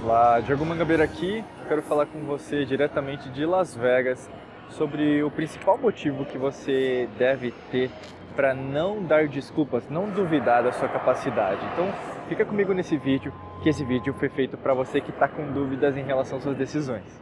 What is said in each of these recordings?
Olá, Diego Mangabeira aqui. Quero falar com você diretamente de Las Vegas sobre o principal motivo que você deve ter para não dar desculpas, não duvidar da sua capacidade. Então, fica comigo nesse vídeo, que esse vídeo foi feito para você que está com dúvidas em relação às suas decisões.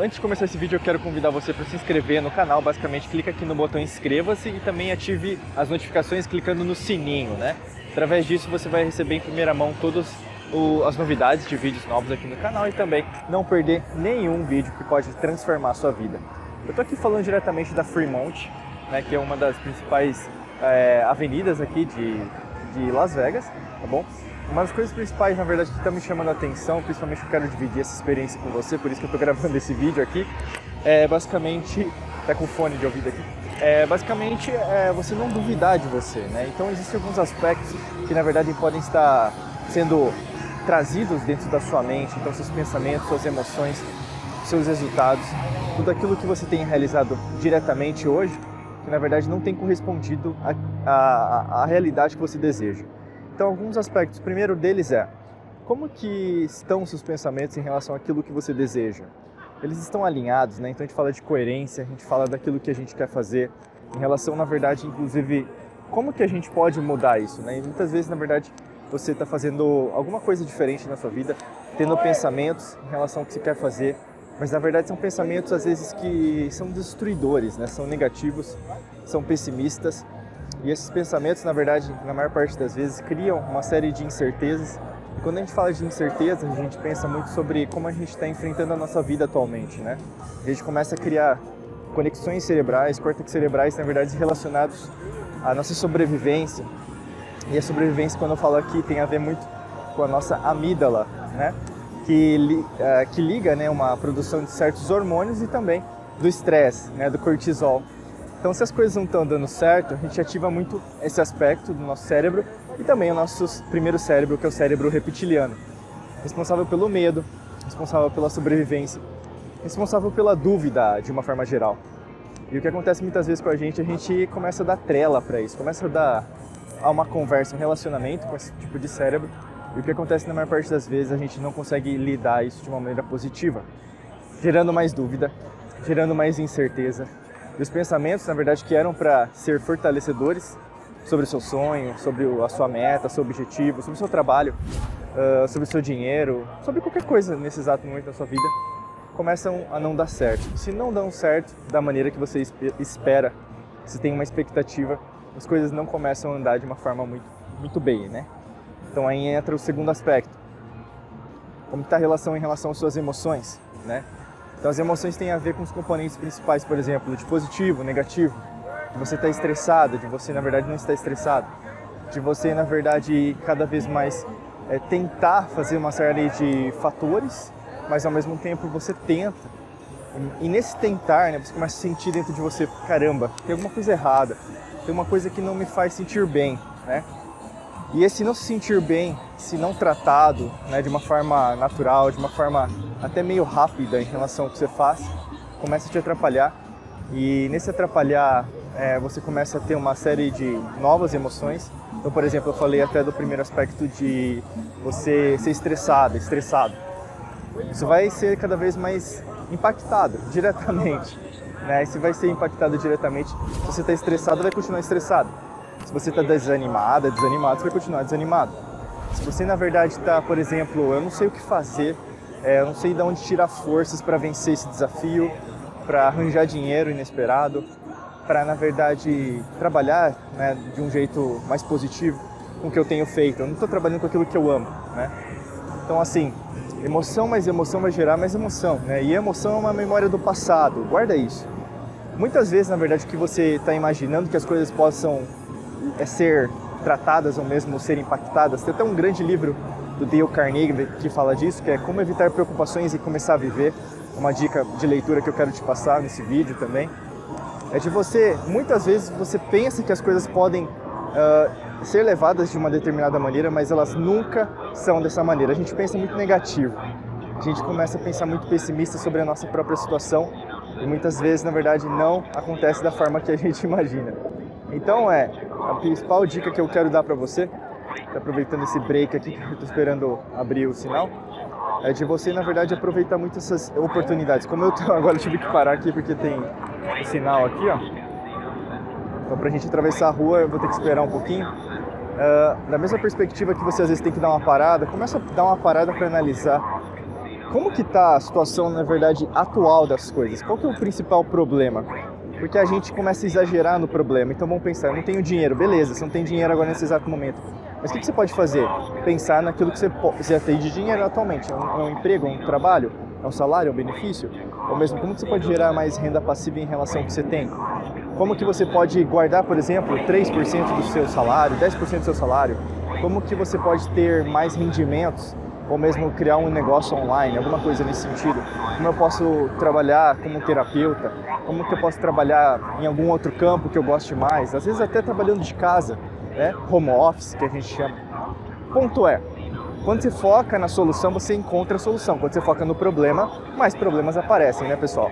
Antes de começar esse vídeo, eu quero convidar você para se inscrever no canal. Basicamente, clica aqui no botão inscreva-se e também ative as notificações clicando no sininho, né? Através disso, você vai receber em primeira mão todas as novidades de vídeos novos aqui no canal e também não perder nenhum vídeo que pode transformar a sua vida. Eu estou aqui falando diretamente da Fremont, né, que é uma das principais é, avenidas aqui de, de Las Vegas, tá bom? Uma das coisas principais, na verdade, que está me chamando a atenção, principalmente eu quero dividir essa experiência com você, por isso que eu estou gravando esse vídeo aqui, é basicamente, tá com fone de ouvido aqui, é basicamente é você não duvidar de você, né? Então existem alguns aspectos que na verdade podem estar sendo trazidos dentro da sua mente, então seus pensamentos, suas emoções, seus resultados, tudo aquilo que você tem realizado diretamente hoje, que na verdade não tem correspondido à realidade que você deseja. Então, alguns aspectos. O primeiro deles é como que estão os seus pensamentos em relação àquilo que você deseja? Eles estão alinhados, né? Então a gente fala de coerência, a gente fala daquilo que a gente quer fazer, em relação, na verdade, inclusive, como que a gente pode mudar isso, né? E muitas vezes, na verdade, você está fazendo alguma coisa diferente na sua vida, tendo pensamentos em relação ao que você quer fazer, mas na verdade são pensamentos às vezes que são destruidores, né? São negativos, são pessimistas e esses pensamentos, na verdade, na maior parte das vezes, criam uma série de incertezas. E quando a gente fala de incerteza, a gente pensa muito sobre como a gente está enfrentando a nossa vida atualmente, né? A gente começa a criar conexões cerebrais, córtex cerebrais, na verdade, relacionados à nossa sobrevivência. E a sobrevivência, quando eu falo aqui, tem a ver muito com a nossa amígdala, né? Que, uh, que liga né, uma produção de certos hormônios e também do estresse, né, do cortisol. Então, se as coisas não estão dando certo, a gente ativa muito esse aspecto do nosso cérebro e também o nosso primeiro cérebro, que é o cérebro reptiliano, responsável pelo medo, responsável pela sobrevivência, responsável pela dúvida de uma forma geral. E o que acontece muitas vezes com a gente, a gente começa a dar trela para isso, começa a dar a uma conversa, um relacionamento com esse tipo de cérebro. E o que acontece na maior parte das vezes, a gente não consegue lidar isso de uma maneira positiva, gerando mais dúvida, gerando mais incerteza, e os pensamentos, na verdade, que eram para ser fortalecedores sobre o seu sonho, sobre a sua meta, seu objetivo, sobre o seu trabalho, uh, sobre o seu dinheiro, sobre qualquer coisa nesse exato momento da sua vida, começam a não dar certo. Se não dão certo da maneira que você espera, se tem uma expectativa, as coisas não começam a andar de uma forma muito, muito bem, né? Então aí entra o segundo aspecto. Como está a relação em relação às suas emoções, né? Então as emoções têm a ver com os componentes principais, por exemplo, de positivo, negativo, de você estar tá estressado, de você na verdade não estar estressado, de você na verdade cada vez mais é, tentar fazer uma série de fatores, mas ao mesmo tempo você tenta. E nesse tentar, né, você começa a sentir dentro de você, caramba, tem alguma coisa errada, tem uma coisa que não me faz sentir bem, né? E esse não se sentir bem, se não tratado né, de uma forma natural, de uma forma até meio rápida em relação ao que você faz, começa a te atrapalhar. E nesse atrapalhar, é, você começa a ter uma série de novas emoções. Então, por exemplo, eu falei até do primeiro aspecto de você ser estressado, estressado. Isso vai ser cada vez mais impactado diretamente. Né? Você vai ser impactado diretamente. Se você está estressado, vai continuar estressado se você está desanimada, desanimado, você vai continuar desanimado. Se você, na verdade, está, por exemplo, eu não sei o que fazer, é, eu não sei de onde tirar forças para vencer esse desafio, para arranjar dinheiro inesperado, para, na verdade, trabalhar né, de um jeito mais positivo com o que eu tenho feito. Eu não estou trabalhando com aquilo que eu amo, né? Então, assim, emoção mais emoção vai gerar mais emoção, né? E emoção é uma memória do passado, guarda isso. Muitas vezes, na verdade, o que você está imaginando que as coisas possam é ser tratadas ou mesmo ser impactadas. Tem até um grande livro do Dale Carnegie que fala disso, que é Como Evitar Preocupações e Começar a Viver. Uma dica de leitura que eu quero te passar nesse vídeo também. É de você, muitas vezes você pensa que as coisas podem uh, ser levadas de uma determinada maneira, mas elas nunca são dessa maneira. A gente pensa muito negativo. A gente começa a pensar muito pessimista sobre a nossa própria situação e muitas vezes, na verdade, não acontece da forma que a gente imagina. Então é a principal dica que eu quero dar para você, tá aproveitando esse break aqui que eu tô esperando abrir o sinal, é de você na verdade aproveitar muito essas oportunidades. Como eu tô, agora tive que parar aqui porque tem o sinal aqui, ó. Então pra gente atravessar a rua eu vou ter que esperar um pouquinho. Uh, da mesma perspectiva que você às vezes tem que dar uma parada, começa a dar uma parada para analisar como que tá a situação na verdade atual das coisas. Qual que é o principal problema? porque a gente começa a exagerar no problema. Então vamos pensar, eu não tenho dinheiro, beleza, você não tem dinheiro agora nesse exato momento. Mas o que, que você pode fazer? Pensar naquilo que você, tem de dinheiro atualmente. É um, é um emprego, é um trabalho, é um salário, é um benefício? Ou mesmo como que você pode gerar mais renda passiva em relação ao que você tem? Como que você pode guardar, por exemplo, 3% do seu salário, 10% do seu salário? Como que você pode ter mais rendimentos ou mesmo criar um negócio online, alguma coisa nesse sentido. Como eu posso trabalhar como terapeuta, como que eu posso trabalhar em algum outro campo que eu goste mais, às vezes até trabalhando de casa, né? home office que a gente chama. Ponto é, quando você foca na solução, você encontra a solução. Quando você foca no problema, mais problemas aparecem, né, pessoal?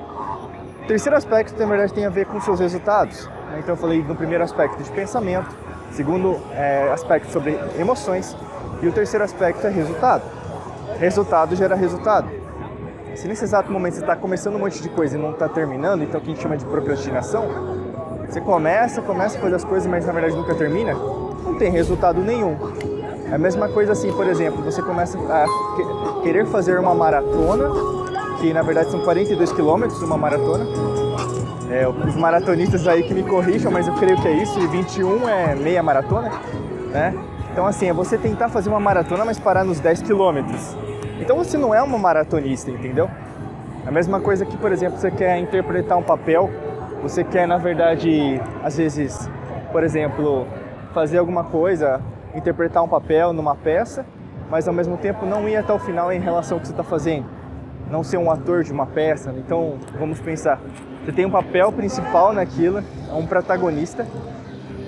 O terceiro aspecto, na verdade, tem a ver com seus resultados. Né? Então, eu falei no primeiro aspecto de pensamento, segundo é, aspecto sobre emoções, e o terceiro aspecto é resultado. Resultado gera resultado. Se nesse exato momento você está começando um monte de coisa e não está terminando, então o que a gente chama de procrastinação, você começa, começa a fazer as coisas, mas na verdade nunca termina, não tem resultado nenhum. É a mesma coisa assim, por exemplo, você começa a querer fazer uma maratona, que na verdade são 42 quilômetros uma maratona. É, os maratonistas aí que me corrijam, mas eu creio que é isso, e 21 é meia maratona, né? Então assim, é você tentar fazer uma maratona, mas parar nos 10 quilômetros. Então você não é uma maratonista, entendeu? A mesma coisa que, por exemplo, você quer interpretar um papel, você quer, na verdade, às vezes, por exemplo, fazer alguma coisa, interpretar um papel numa peça, mas ao mesmo tempo não ir até o final em relação ao que você está fazendo. Não ser um ator de uma peça. Então, vamos pensar. Você tem um papel principal naquilo, é um protagonista,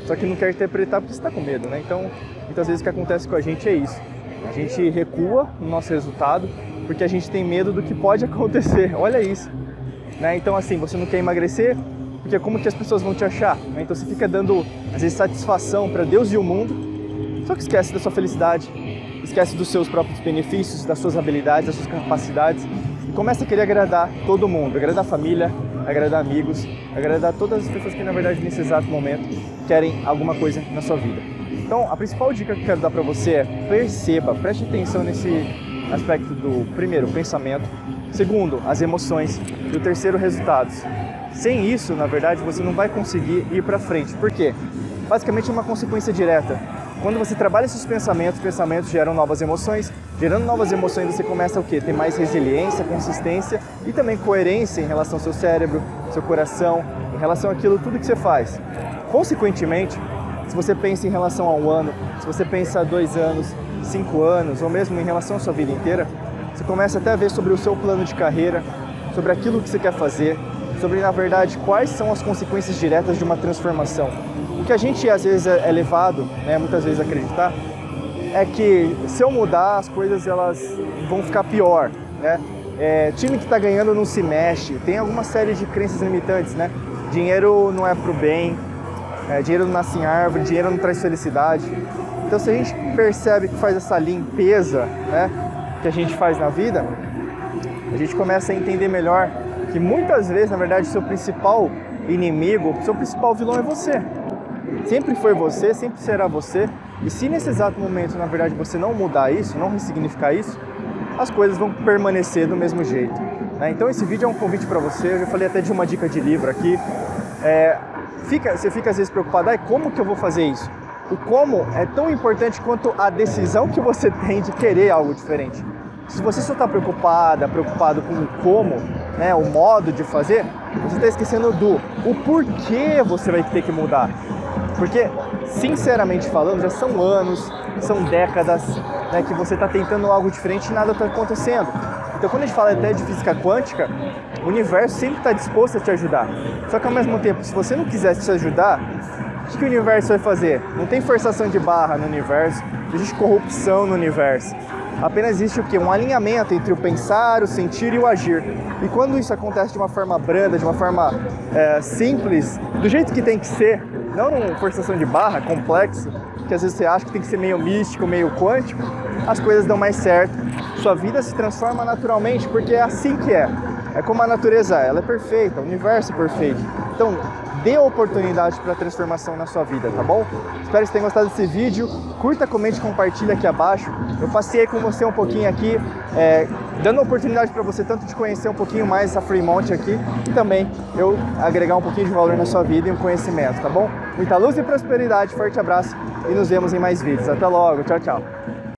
só que não quer interpretar porque você está com medo, né? Então, muitas vezes o que acontece com a gente é isso. A gente recua no nosso resultado porque a gente tem medo do que pode acontecer. Olha isso. Né? Então, assim, você não quer emagrecer porque como que as pessoas vão te achar? Né? Então, você fica dando, às vezes, satisfação para Deus e o mundo, só que esquece da sua felicidade, esquece dos seus próprios benefícios, das suas habilidades, das suas capacidades e começa a querer agradar todo mundo, agradar a família, agradar amigos, agradar todas as pessoas que, na verdade, nesse exato momento querem alguma coisa na sua vida. Então, a principal dica que eu quero dar para você é perceba, preste atenção nesse aspecto do primeiro, pensamento, segundo, as emoções e o terceiro, resultados. Sem isso, na verdade, você não vai conseguir ir para frente. Por quê? Basicamente é uma consequência direta. Quando você trabalha esses pensamentos, pensamentos geram novas emoções. Gerando novas emoções, você começa o quê? Ter mais resiliência, consistência e também coerência em relação ao seu cérebro, seu coração, em relação àquilo tudo que você faz. Consequentemente, se você pensa em relação a um ano, se você pensa a dois anos, cinco anos, ou mesmo em relação à sua vida inteira, você começa até a ver sobre o seu plano de carreira, sobre aquilo que você quer fazer, sobre, na verdade, quais são as consequências diretas de uma transformação. O que a gente às vezes é levado, né, muitas vezes acreditar, é que se eu mudar, as coisas elas vão ficar pior, né? É, time que está ganhando não se mexe, tem alguma série de crenças limitantes, né? Dinheiro não é pro bem, é, dinheiro não nasce em árvore, dinheiro não traz felicidade. Então, se a gente percebe que faz essa limpeza né, que a gente faz na vida, a gente começa a entender melhor que muitas vezes, na verdade, seu principal inimigo, seu principal vilão é você. Sempre foi você, sempre será você. E se nesse exato momento, na verdade, você não mudar isso, não ressignificar isso, as coisas vão permanecer do mesmo jeito. Né? Então esse vídeo é um convite para você. Eu já falei até de uma dica de livro aqui. É, fica, você fica às vezes preocupado, ah, como que eu vou fazer isso? O como é tão importante quanto a decisão que você tem de querer algo diferente. Se você só está preocupada, preocupado com o como, né, o modo de fazer, você está esquecendo do o porquê você vai ter que mudar. Porque, sinceramente falando, já são anos, são décadas né, que você está tentando algo diferente e nada está acontecendo. Então, quando a gente fala até de física quântica, o universo sempre está disposto a te ajudar. Só que ao mesmo tempo, se você não quisesse te ajudar, o que o universo vai fazer? Não tem forçação de barra no universo, existe corrupção no universo. Apenas existe o que? Um alinhamento entre o pensar, o sentir e o agir. E quando isso acontece de uma forma branda, de uma forma é, simples, do jeito que tem que ser, não numa forçação de barra complexo, que às vezes você acha que tem que ser meio místico, meio quântico, as coisas dão mais certo. Sua vida se transforma naturalmente, porque é assim que é. É como a natureza, ela é perfeita, o universo é perfeito. Então, dê oportunidade para transformação na sua vida, tá bom? Espero que você tenha gostado desse vídeo. Curta, comente, compartilha aqui abaixo. Eu passei com você um pouquinho aqui, é, dando oportunidade para você tanto de conhecer um pouquinho mais essa Fremont aqui e também eu agregar um pouquinho de valor na sua vida e um conhecimento, tá bom? Muita luz e prosperidade, forte abraço e nos vemos em mais vídeos. Até logo, tchau, tchau.